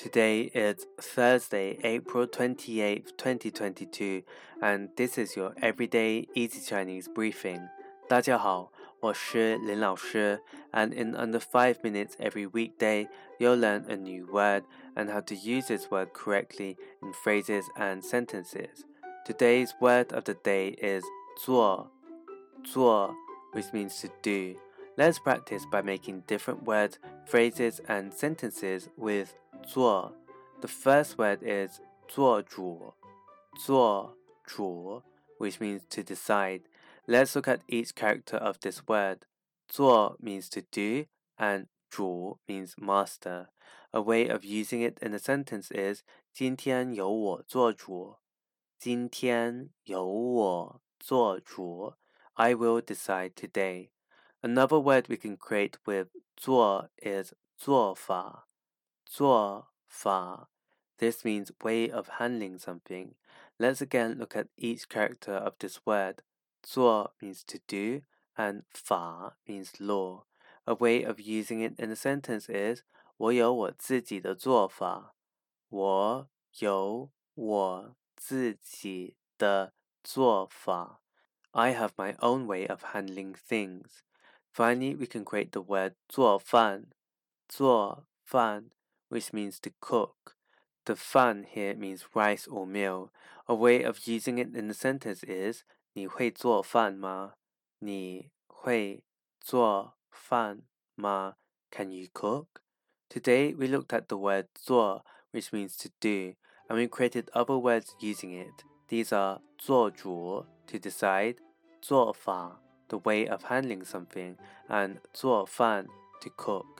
Today is Thursday, April 28th, 2022, and this is your everyday easy Chinese briefing. 大家好，我是林老师, and in under 5 minutes every weekday, you'll learn a new word and how to use this word correctly in phrases and sentences. Today's word of the day is 做,做, which means to do. Let's practice by making different words, phrases, and sentences with 做. The first word is 做主,做主, which means to decide. Let's look at each character of this word. 做 means to do, and 主 means master. A way of using it in a sentence is 今天由我做主。今天由我做主。I will decide today. Another word we can create with 做 is 做法。 做法. This means way of handling something. Let's again look at each character of this word. 做 means to do, and 法 means law. A way of using it in a sentence is 我有我自己的做法。我有我自己的做法。I have my own way of handling things. Finally, we can create the word 做饭。做饭 which means to cook. The fan here means rice or meal. A way of using it in a sentence is 你会做饭吗?你会做饭吗? Can you cook? Today we looked at the word 做 which means to do and we created other words using it. These are 做主 to decide, 做法 the way of handling something and 做饭 to cook.